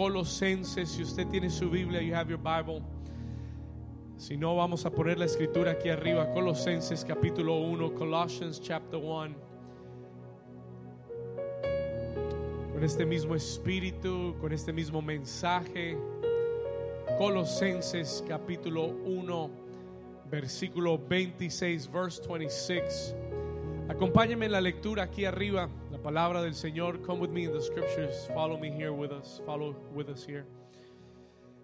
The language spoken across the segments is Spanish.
Colosenses. Si usted tiene su Biblia, you have your Bible. Si no, vamos a poner la escritura aquí arriba. Colosenses capítulo 1, Colossians chapter 1. Con este mismo espíritu, con este mismo mensaje. Colosenses capítulo 1, versículo 26, verse 26. Acompáñenme en la lectura aquí arriba, la palabra del Señor. Come with me in the scriptures. Follow me here with us. Follow with us here.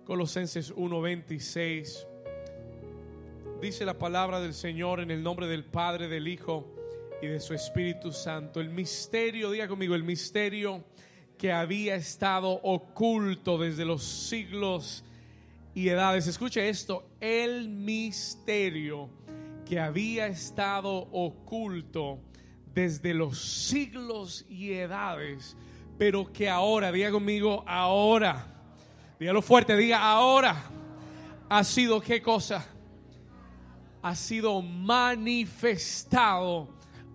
Colosenses 1:26. Dice la palabra del Señor en el nombre del Padre, del Hijo y de su Espíritu Santo. El misterio, diga conmigo, el misterio que había estado oculto desde los siglos y edades. Escuche esto, el misterio que había estado oculto desde los siglos y edades, pero que ahora, diga conmigo, ahora, dígalo fuerte, diga ahora, ha sido qué cosa? Ha sido manifestado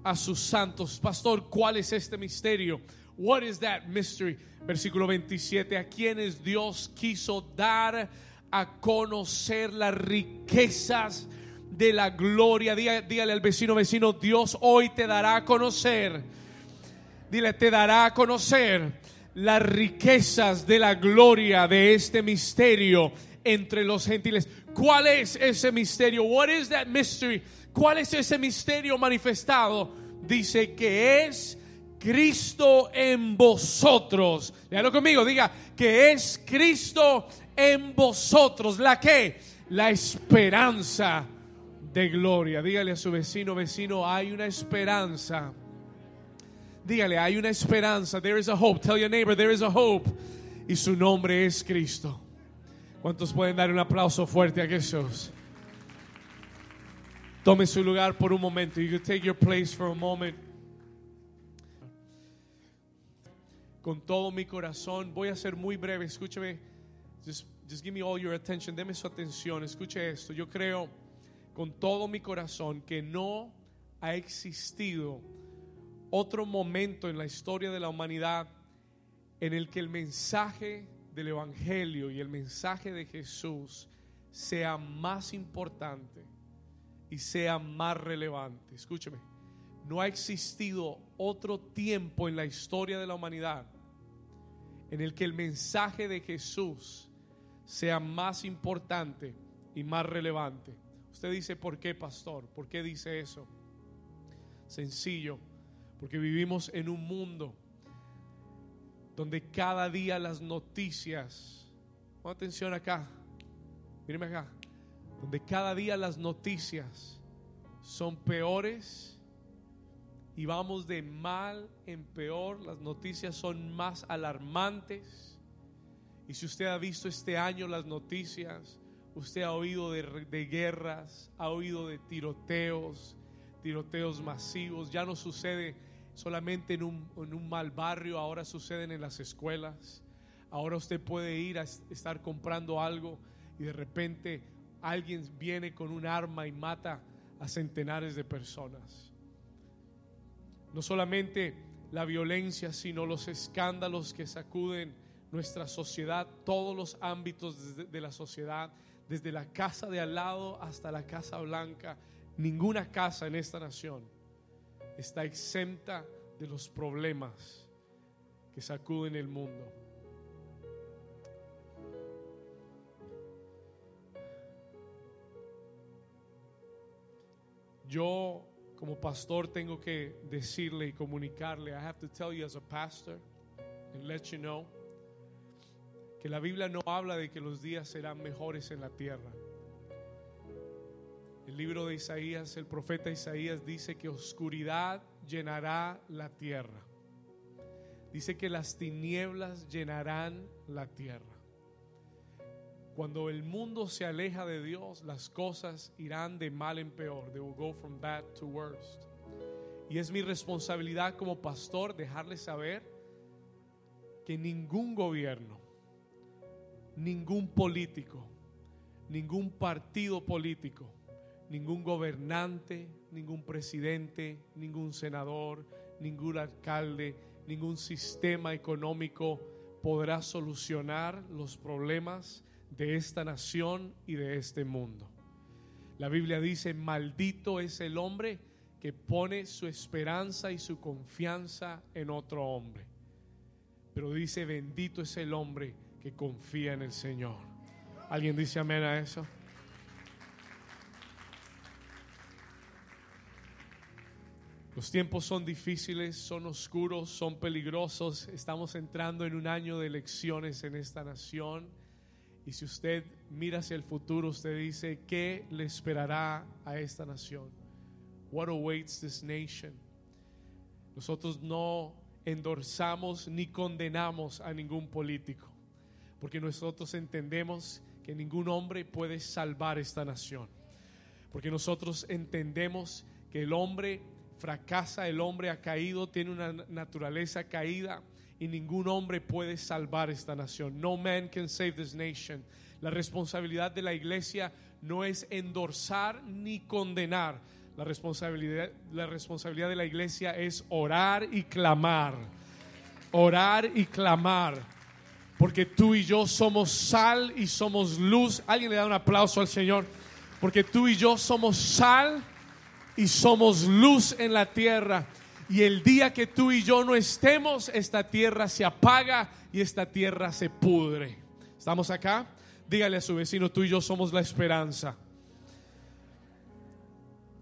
a sus santos. Pastor, ¿cuál es este misterio? What is that mystery? Versículo 27, a quienes Dios quiso dar a conocer las riquezas de la gloria. Dígale, al vecino, vecino, Dios hoy te dará a conocer. Dile, te dará a conocer las riquezas de la gloria de este misterio entre los gentiles. ¿Cuál es ese misterio? What is that mystery? ¿Cuál es ese misterio manifestado? Dice que es Cristo en vosotros. Dígalo conmigo, diga que es Cristo en vosotros. ¿La que La esperanza de gloria. Dígale a su vecino, vecino, hay una esperanza. Dígale, hay una esperanza. There is a hope. Tell your neighbor, there is a hope. Y su nombre es Cristo. ¿Cuántos pueden dar un aplauso fuerte a Jesús? Tome su lugar por un momento. You can take your place for a moment. Con todo mi corazón, voy a ser muy breve. Escúcheme. Just, just give me all your attention. Deme su atención. Escuche esto. Yo creo con todo mi corazón que no ha existido otro momento en la historia de la humanidad en el que el mensaje del Evangelio y el mensaje de Jesús sea más importante y sea más relevante. Escúcheme, no ha existido otro tiempo en la historia de la humanidad en el que el mensaje de Jesús sea más importante y más relevante. Usted dice, ¿por qué, pastor? ¿Por qué dice eso? Sencillo, porque vivimos en un mundo donde cada día las noticias, pon atención acá, míreme acá, donde cada día las noticias son peores y vamos de mal en peor, las noticias son más alarmantes. Y si usted ha visto este año las noticias, usted ha oído de, guerras, ha oído de tiroteos, tiroteos masivos, ya no sucede solamente en un, en un mal barrio, ahora suceden en las escuelas. Ahora usted puede ir a estar comprando algo y de repente alguien viene con un arma y mata a centenares de personas. No solamente la violencia, sino los escándalos que sacuden nuestra sociedad, todos los ámbitos de la sociedad, desde la casa de al lado hasta la casa blanca. Ninguna casa en esta nación está exenta de los problemas que sacuden el mundo. Yo como pastor tengo que decirle y comunicarle, I have to tell you as a pastor and let you know que la Biblia no habla de que los días serán mejores en la tierra. El libro de Isaías, el profeta Isaías dice que oscuridad llenará la tierra. Dice que las tinieblas llenarán la tierra. Cuando el mundo se aleja de Dios, las cosas irán de mal en peor. They will go from bad to worst. Y es mi responsabilidad como pastor dejarles saber que ningún gobierno, ningún político, ningún partido político, ningún gobernante, ningún presidente, ningún senador, ningún alcalde, ningún sistema económico podrá solucionar los problemas de esta nación y de este mundo. La Biblia dice, maldito es el hombre que pone su esperanza y su confianza en otro hombre. Pero dice, bendito es el hombre que confía en el Señor. ¿Alguien dice amén a eso? Los tiempos son difíciles, son oscuros, son peligrosos. Estamos entrando en un año de elecciones en esta nación. Y si usted mira hacia el futuro, usted dice, ¿qué le esperará a esta nación? What awaits this nation? Nosotros no endorsamos ni condenamos a ningún político, porque nosotros entendemos que ningún hombre puede salvar esta nación, porque nosotros entendemos que el hombre fracasa, el hombre ha caído, tiene una naturaleza caída y ningún hombre puede salvar esta nación. No man can save this nation. La responsabilidad de la iglesia no es endorsar ni condenar. La responsabilidad, la responsabilidad de la iglesia es orar y clamar. Orar y clamar. Porque tú y yo somos sal y somos luz. Alguien le da un aplauso al Señor. Porque tú y yo somos sal y somos luz en la tierra. Y el día que tú y yo no estemos, esta tierra se apaga y esta tierra se pudre. ¿Estamos acá? Dígale a su vecino, tú y yo somos la esperanza.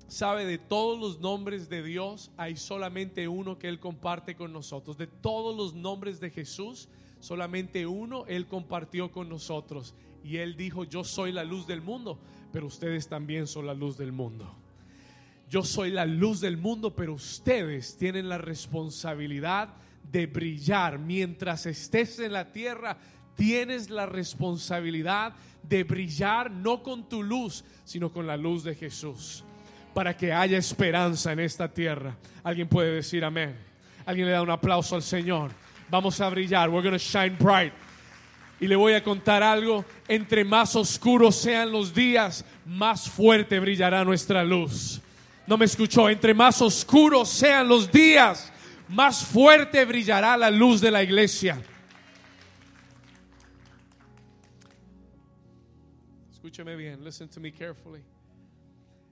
Sabe, de todos los nombres de Dios hay solamente uno que Él comparte con nosotros. De todos los nombres de Jesús, solamente uno Él compartió con nosotros. Y Él dijo, yo soy la luz del mundo, pero ustedes también son la luz del mundo yo soy la luz del mundo, pero ustedes tienen la responsabilidad de brillar. Mientras estés en la tierra, tienes la responsabilidad de brillar no con tu luz, sino con la luz de Jesús, para que haya esperanza en esta tierra. Alguien puede decir amén. Alguien le da un aplauso al Señor. Vamos a brillar. We're going to shine bright. Y le voy a contar algo, entre más oscuros sean los días, más fuerte brillará nuestra luz no me escuchó, entre más oscuros sean los días, más fuerte brillará la luz de la iglesia. Escúcheme bien, listen to me carefully.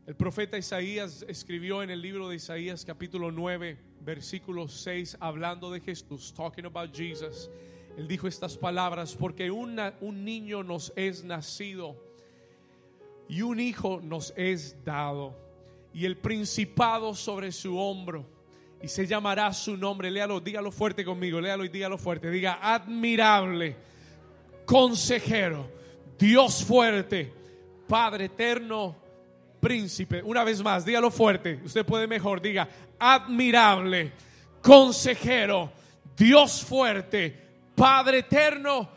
El profeta Isaías escribió en el libro de Isaías capítulo 9, versículo 6, hablando de Jesús, talking about Jesus. Él dijo estas palabras, porque un niño nos es nacido y un hijo nos es dado y el principado sobre su hombro. Y se llamará su nombre. Léalo, dígalo fuerte conmigo, léalo y dígalo fuerte. Diga, admirable, consejero, Dios fuerte, Padre eterno, príncipe. Una vez más, dígalo fuerte. Usted puede mejor, diga, admirable, consejero, Dios fuerte, Padre eterno.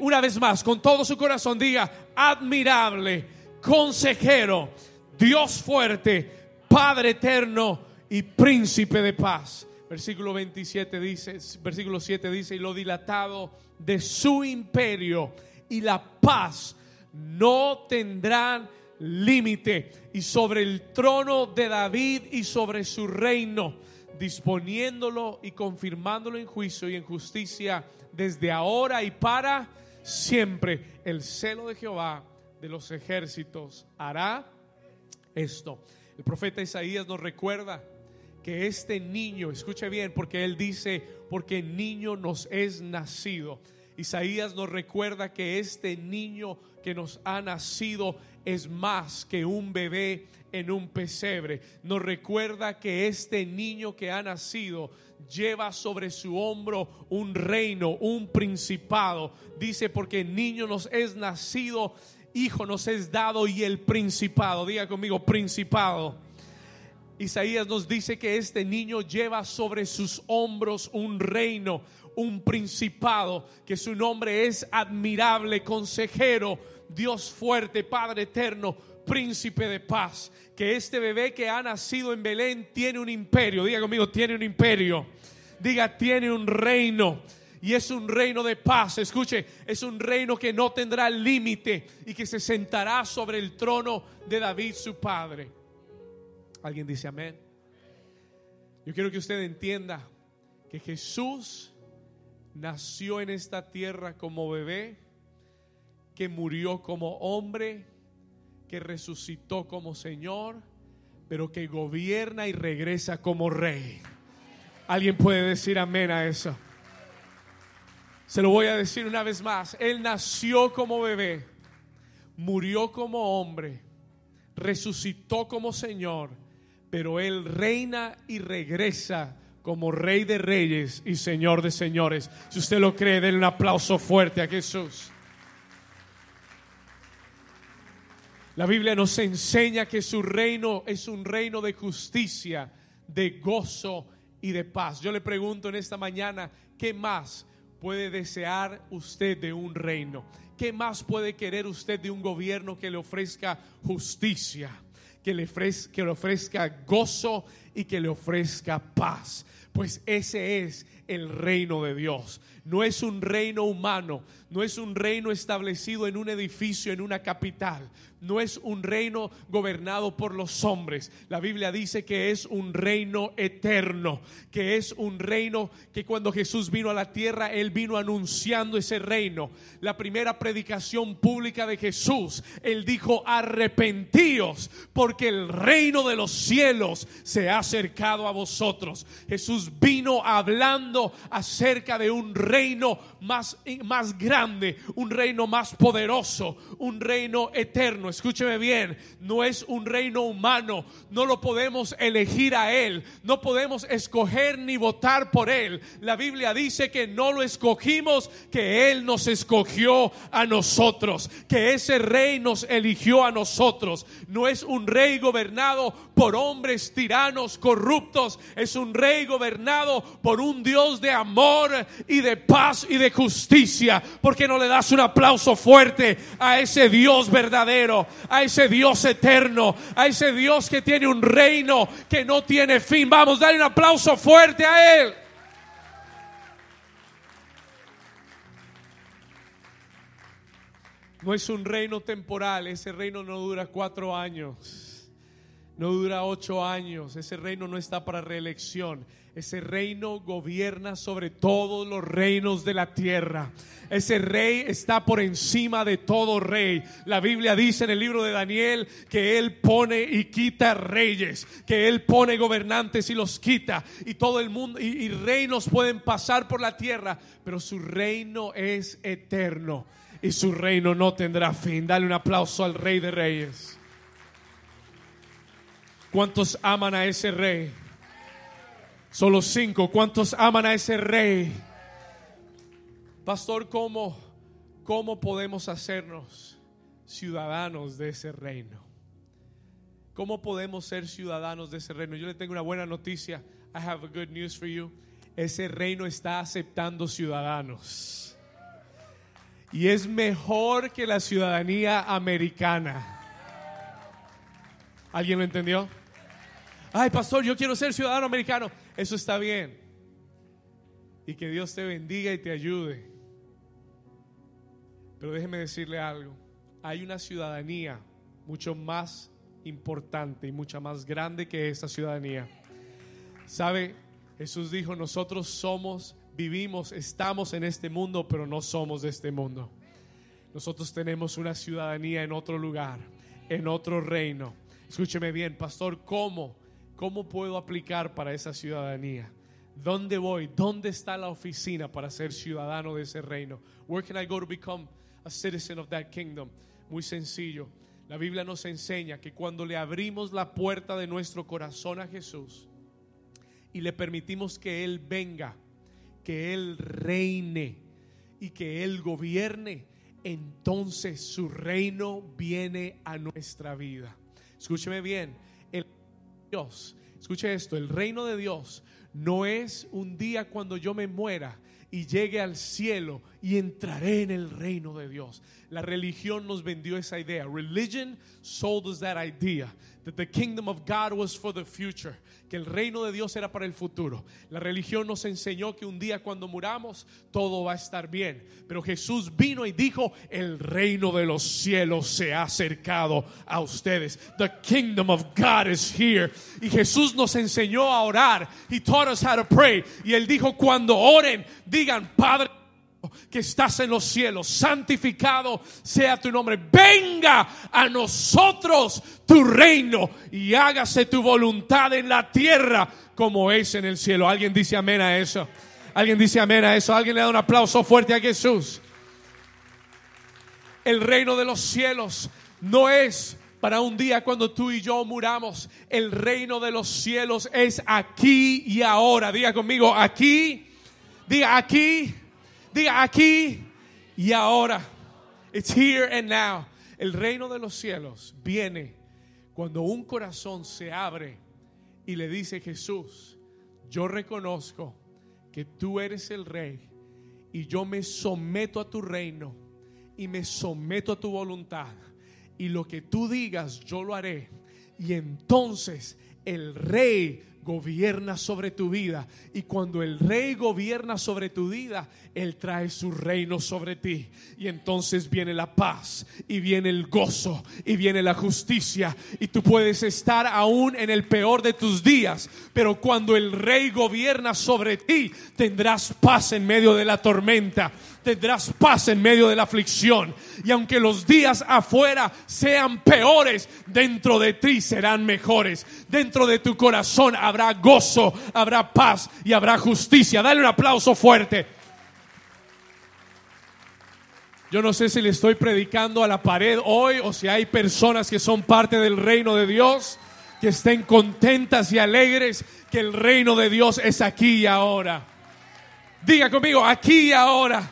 Una vez más, con todo su corazón, diga, admirable, consejero Dios fuerte, Padre eterno y príncipe de paz. Versículo 27 dice, versículo 7 dice, y lo dilatado de su imperio y la paz no tendrán límite. Y sobre el trono de David y sobre su reino, disponiéndolo y confirmándolo en juicio y en justicia desde ahora y para siempre. El celo de Jehová de los ejércitos hará esto. El profeta Isaías nos recuerda que este niño, escuche bien, porque él dice, porque niño nos es nacido. Isaías nos recuerda que este niño que nos ha nacido es más que un bebé en un pesebre. Nos recuerda que este niño que ha nacido lleva sobre su hombro un reino, un principado. Dice, porque niño nos es nacido hijo nos es dado y el principado. Diga conmigo, principado. Isaías nos dice que este niño lleva sobre sus hombros un reino, un principado, que su nombre es admirable, consejero, Dios fuerte, Padre eterno, príncipe de paz. Que este bebé que ha nacido en Belén tiene un imperio. Diga conmigo, tiene un imperio. Diga, tiene un reino y es un reino de paz. Escuche, es un reino que no tendrá límite y que se sentará sobre el trono de David su padre. ¿Alguien dice amén? Yo quiero que usted entienda que Jesús nació en esta tierra como bebé, que murió como hombre, que resucitó como Señor, pero que gobierna y regresa como rey. ¿Alguien puede decir amén a eso? Se lo voy a decir una vez más. Él nació como bebé, murió como hombre, resucitó como Señor, pero Él reina y regresa como Rey de Reyes y Señor de Señores. Si usted lo cree, denle un aplauso fuerte a Jesús. La Biblia nos enseña que su reino es un reino de justicia, de gozo y de paz. Yo le pregunto en esta mañana, ¿qué más puede desear usted de un reino? ¿Qué más puede querer usted de un gobierno que le ofrezca justicia, que le ofrezca, gozo y que le ofrezca paz? Pues ese es el reino de Dios. No es un reino humano, no es un reino establecido en un edificio, en una capital. No es un reino gobernado por los hombres. La Biblia dice que es un reino eterno, que es un reino que cuando Jesús vino a la tierra, Él vino anunciando ese reino. La primera predicación pública de Jesús, Él dijo, arrepentíos, porque el reino de los cielos se ha acercado a vosotros. Jesús vino hablando acerca de un reino más, más grande, un reino más poderoso, un reino eterno. Escúcheme bien, no es un reino humano, no lo podemos elegir a Él, no podemos escoger ni votar por Él. La Biblia dice que no lo escogimos, que Él nos escogió a nosotros, que ese rey nos eligió a nosotros. No es un rey gobernado por hombres tiranos, corruptos, es un rey gobernado por un Dios de amor y de paz y de justicia. porque no le das un aplauso fuerte a ese Dios verdadero, a ese Dios eterno, a ese Dios que tiene un reino que no tiene fin? Vamos, dale un aplauso fuerte a Él. No es un reino temporal, ese reino no dura cuatro años, no dura ocho años, ese reino no está para reelección. Ese reino gobierna sobre todos los reinos de la tierra. Ese rey está por encima de todo rey. La Biblia dice en el libro de Daniel que Él pone y quita reyes, que Él pone gobernantes y los quita. Y todo el mundo y, y reinos pueden pasar por la tierra, pero su reino es eterno y su reino no tendrá fin. Dale un aplauso al Rey de Reyes. ¿Cuántos aman a ese rey? Solo cinco. ¿Cuántos aman a ese rey? Pastor, ¿cómo, cómo podemos hacernos ciudadanos de ese reino? ¿Cómo podemos ser ciudadanos de ese reino? Yo le tengo una buena noticia. I have a good news for you. Ese reino está aceptando ciudadanos. Y es mejor que la ciudadanía americana. ¿Alguien lo entendió? Ay, pastor, yo quiero ser ciudadano americano. Eso está bien. Y que Dios te bendiga y te ayude. Pero déjeme decirle algo. Hay una ciudadanía mucho más importante y mucha más grande que esta ciudadanía. ¿Sabe? Jesús dijo, nosotros somos, vivimos, estamos en este mundo, pero no somos de este mundo. Nosotros tenemos una ciudadanía en otro lugar, en otro reino. Escúcheme bien, pastor, ¿cómo? ¿Cómo puedo aplicar para esa ciudadanía? ¿Dónde voy? ¿Dónde está la oficina para ser ciudadano de ese reino? Where can I go to become a citizen of that kingdom? Muy sencillo. La Biblia nos enseña que cuando le abrimos la puerta de nuestro corazón a Jesús y le permitimos que Él venga, que Él reine y que Él gobierne, entonces su reino viene a nuestra vida. Escúcheme bien, Dios, escuche esto, el reino de Dios no es un día cuando yo me muera y llegue al cielo y entraré en el reino de Dios. La religión nos vendió esa idea. Religion sold us that idea that the kingdom of God was for the future, que el reino de Dios era para el futuro. La religión nos enseñó que un día cuando muramos todo va a estar bien, pero Jesús vino y dijo, el reino de los cielos se ha acercado a ustedes. The kingdom of God is here. Y Jesús nos enseñó a orar. He taught us how to pray. Y él dijo, cuando oren, digan, Padre que estás en los cielos, santificado sea tu nombre. Venga a nosotros tu reino y hágase tu voluntad en la tierra como es en el cielo. ¿Alguien dice amén a eso? ¿Alguien dice amén a eso? ¿Alguien le da un aplauso fuerte a Jesús? El reino de los cielos no es para un día cuando tú y yo muramos. El reino de los cielos es aquí y ahora. Diga conmigo, aquí. Diga aquí Diga aquí y ahora. It's here and now. El reino de los cielos viene cuando un corazón se abre y le dice Jesús, yo reconozco que tú eres el rey y yo me someto a tu reino y me someto a tu voluntad y lo que tú digas yo lo haré y entonces el rey gobierna sobre tu vida. Y cuando el rey gobierna sobre tu vida, Él trae su reino sobre ti. Y entonces viene la paz y viene el gozo y viene la justicia. Y tú puedes estar aún en el peor de tus días. Pero cuando el rey gobierna sobre ti, tendrás paz en medio de la tormenta tendrás paz en medio de la aflicción. Y aunque los días afuera sean peores, dentro de ti serán mejores. Dentro de tu corazón habrá gozo, habrá paz y habrá justicia. Dale un aplauso fuerte. Yo no sé si le estoy predicando a la pared hoy o si hay personas que son parte del reino de Dios, que estén contentas y alegres que el reino de Dios es aquí y ahora. Diga conmigo, aquí y ahora.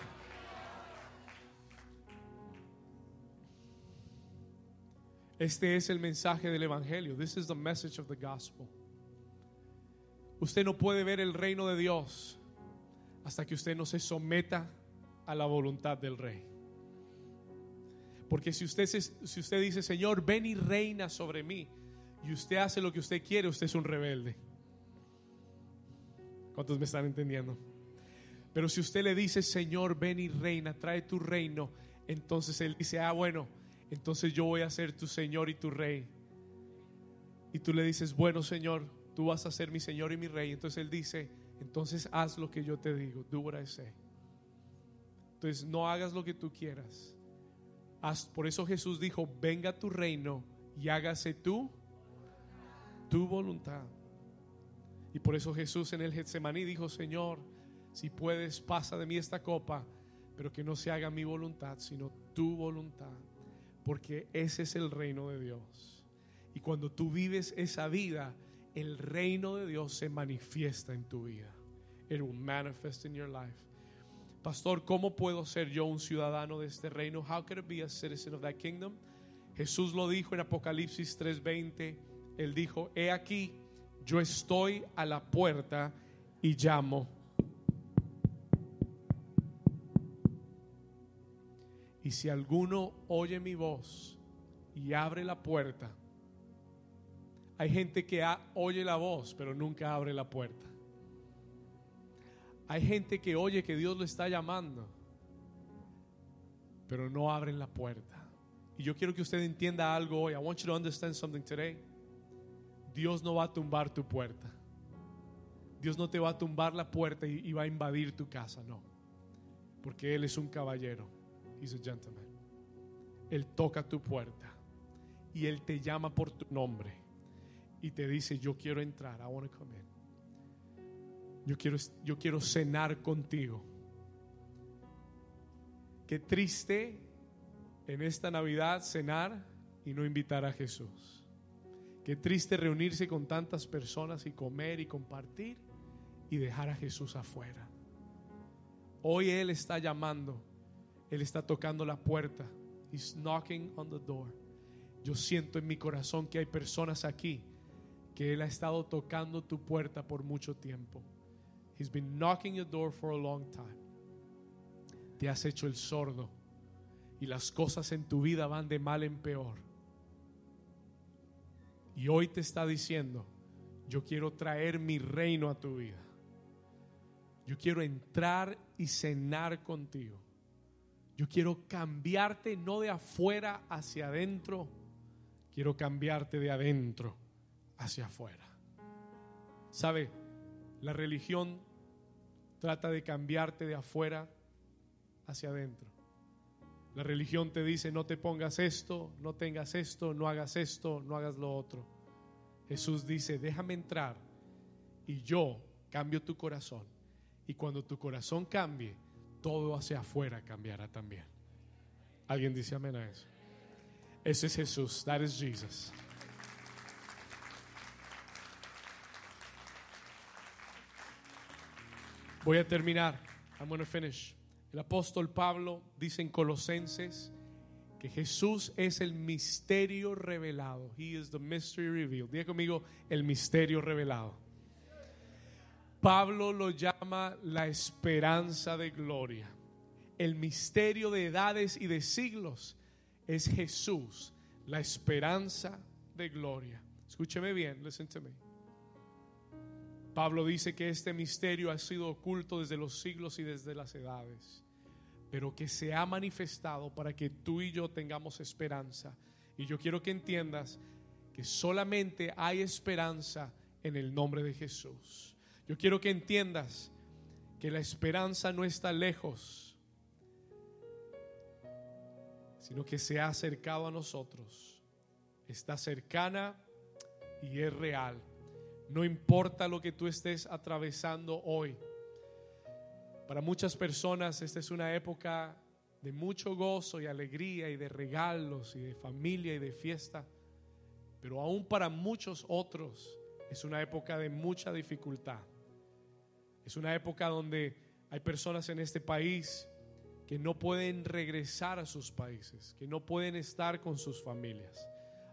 Este es el mensaje del Evangelio. This is the message of the gospel. Usted no puede ver el reino de Dios hasta que usted no se someta a la voluntad del rey. Porque si usted, si usted dice, Señor, ven y reina sobre mí, y usted hace lo que usted quiere, usted es un rebelde. ¿Cuántos me están entendiendo? Pero si usted le dice, Señor, ven y reina, trae tu reino, entonces Él dice, ah, bueno, entonces yo voy a ser tu Señor y tu Rey. Y tú le dices, bueno Señor, tú vas a ser mi Señor y mi Rey. Entonces Él dice, entonces haz lo que yo te digo, do what I say. Entonces no hagas lo que tú quieras. Haz, por eso Jesús dijo, venga tu reino y hágase tú tu voluntad. Y por eso Jesús en el Getsemaní dijo, Señor, si puedes, pasa de mí esta copa, pero que no se haga mi voluntad, sino tu voluntad porque ese es el reino de Dios. Y cuando tú vives esa vida, el reino de Dios se manifiesta en tu vida. It will manifest in your life. Pastor, ¿cómo puedo ser yo un ciudadano de este reino? How can I be a citizen of that kingdom? Jesús lo dijo en Apocalipsis 3:20. Él dijo, he aquí, yo estoy a la puerta y llamo. Y si alguno oye mi voz y abre la puerta, hay gente que oye la voz, pero nunca abre la puerta. Hay gente que oye que Dios lo está llamando, pero no abren la puerta. Y yo quiero que usted entienda algo hoy. I want you to understand something today. Dios no va a tumbar tu puerta. Dios no te va a tumbar la puerta y, y va a invadir tu casa, no. Porque Él es un caballero. He's gentleman. Él toca tu puerta y Él te llama por tu nombre y te dice, yo quiero entrar, I want to come in. Yo quiero, yo quiero cenar contigo. Qué triste en esta Navidad cenar y no invitar a Jesús. Qué triste reunirse con tantas personas y comer y compartir y dejar a Jesús afuera. Hoy Él está llamando él está tocando la puerta. He's knocking on the door. Yo siento en mi corazón que hay personas aquí que Él ha estado tocando tu puerta por mucho tiempo. He's been knocking your door for a long time. te has hecho el sordo y las cosas en tu vida van de mal en peor. Y hoy te está diciendo, yo quiero traer mi reino a tu vida. Yo quiero entrar y cenar contigo. Yo quiero cambiarte no de afuera hacia adentro, quiero cambiarte de adentro hacia afuera. ¿Sabe? La religión trata de cambiarte de afuera hacia adentro. La religión te dice no te pongas esto, no tengas esto, no hagas esto, no hagas lo otro. Jesús dice, déjame entrar y yo cambio tu corazón. Y cuando tu corazón cambie, todo hacia afuera cambiará también. ¿Alguien dice amén a eso? Ese es Jesús. That is Jesus. Voy a terminar. I'm going to finish. El apóstol Pablo dice en Colosenses que Jesús es el misterio revelado. He is the mystery revealed. Diga conmigo, el misterio revelado. Pablo lo llama la esperanza de gloria. El misterio de edades y de siglos es Jesús, la esperanza de gloria. Escúcheme bien, listen to me. Pablo dice que este misterio ha sido oculto desde los siglos y desde las edades, pero que se ha manifestado para que tú y yo tengamos esperanza. Y yo quiero que entiendas que solamente hay esperanza en el nombre de Jesús. Yo quiero que entiendas que la esperanza no está lejos, sino que se ha acercado a nosotros. Está cercana y es real. No importa lo que tú estés atravesando hoy. Para muchas personas esta es una época de mucho gozo y alegría y de regalos y de familia y de fiesta. Pero aún para muchos otros es una época de mucha dificultad. Es una época donde hay personas en este país que no pueden regresar a sus países, que no pueden estar con sus familias.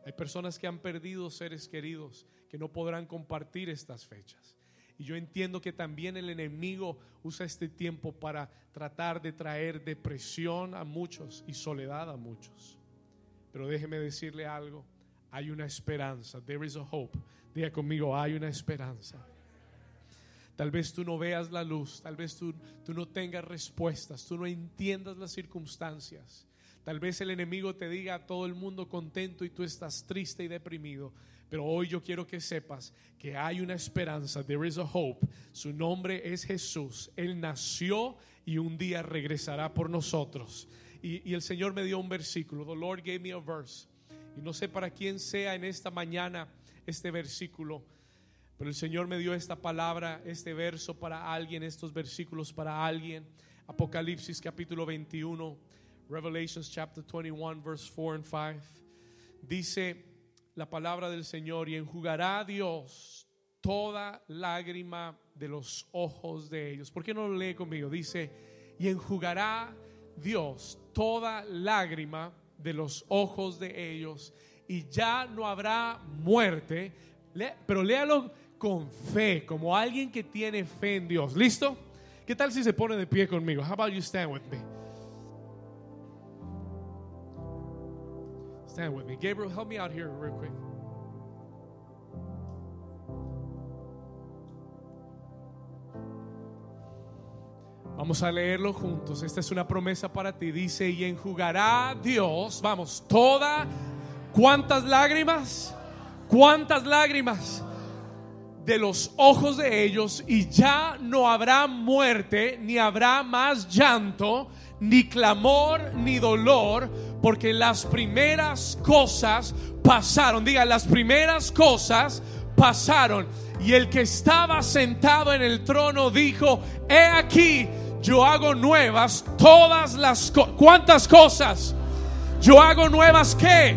Hay personas que han perdido seres queridos que no podrán compartir estas fechas. Y yo entiendo que también el enemigo usa este tiempo para tratar de traer depresión a muchos y soledad a muchos. Pero déjeme decirle algo, hay una esperanza, there is a hope. Diga conmigo, hay una esperanza. Tal vez tú no veas la luz, tal vez tú, tú no tengas respuestas, tú no entiendas las circunstancias. Tal vez el enemigo te diga a todo el mundo contento y tú estás triste y deprimido. Pero hoy yo quiero que sepas que hay una esperanza, there is a hope. Su nombre es Jesús. Él nació y un día regresará por nosotros. Y, y, el Señor me dio un versículo. The Lord gave me a verse. Y no sé para quién sea en esta mañana este versículo. Pero el Señor me dio esta palabra, este verso para alguien, estos versículos para alguien. Apocalipsis capítulo 21, Revelations chapter 21, verse 4 and 5. Dice la palabra del Señor y enjugará a Dios toda lágrima de los ojos de ellos. ¿Por qué no lo lee conmigo? Dice, y enjugará Dios toda lágrima de los ojos de ellos y ya no habrá muerte. Pero léalo con fe, como alguien que tiene fe en Dios. ¿Listo? ¿Qué tal si se pone de pie conmigo? How about you stand with me? Stand with me. Gabriel, help me out here real quick. Vamos a leerlo juntos. Esta es una promesa para ti. Dice, y enjugará Dios, vamos, toda, ¿cuántas lágrimas? ¿Cuántas lágrimas? De los ojos de ellos y ya no habrá muerte, ni habrá más llanto, ni clamor, ni dolor, porque las primeras cosas pasaron. Diga, las primeras cosas pasaron. Y el que estaba sentado en el trono dijo, he aquí, yo hago nuevas todas las cosas. ¿Cuántas cosas? Yo hago nuevas qué?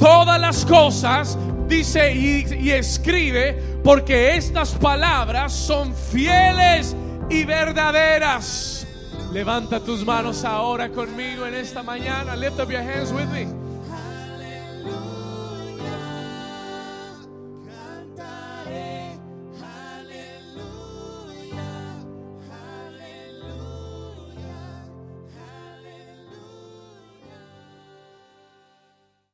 Todas las cosas, dice y, escribe, porque estas palabras son fieles y verdaderas. Levanta tus manos ahora conmigo en esta mañana. Lift up your hands with me.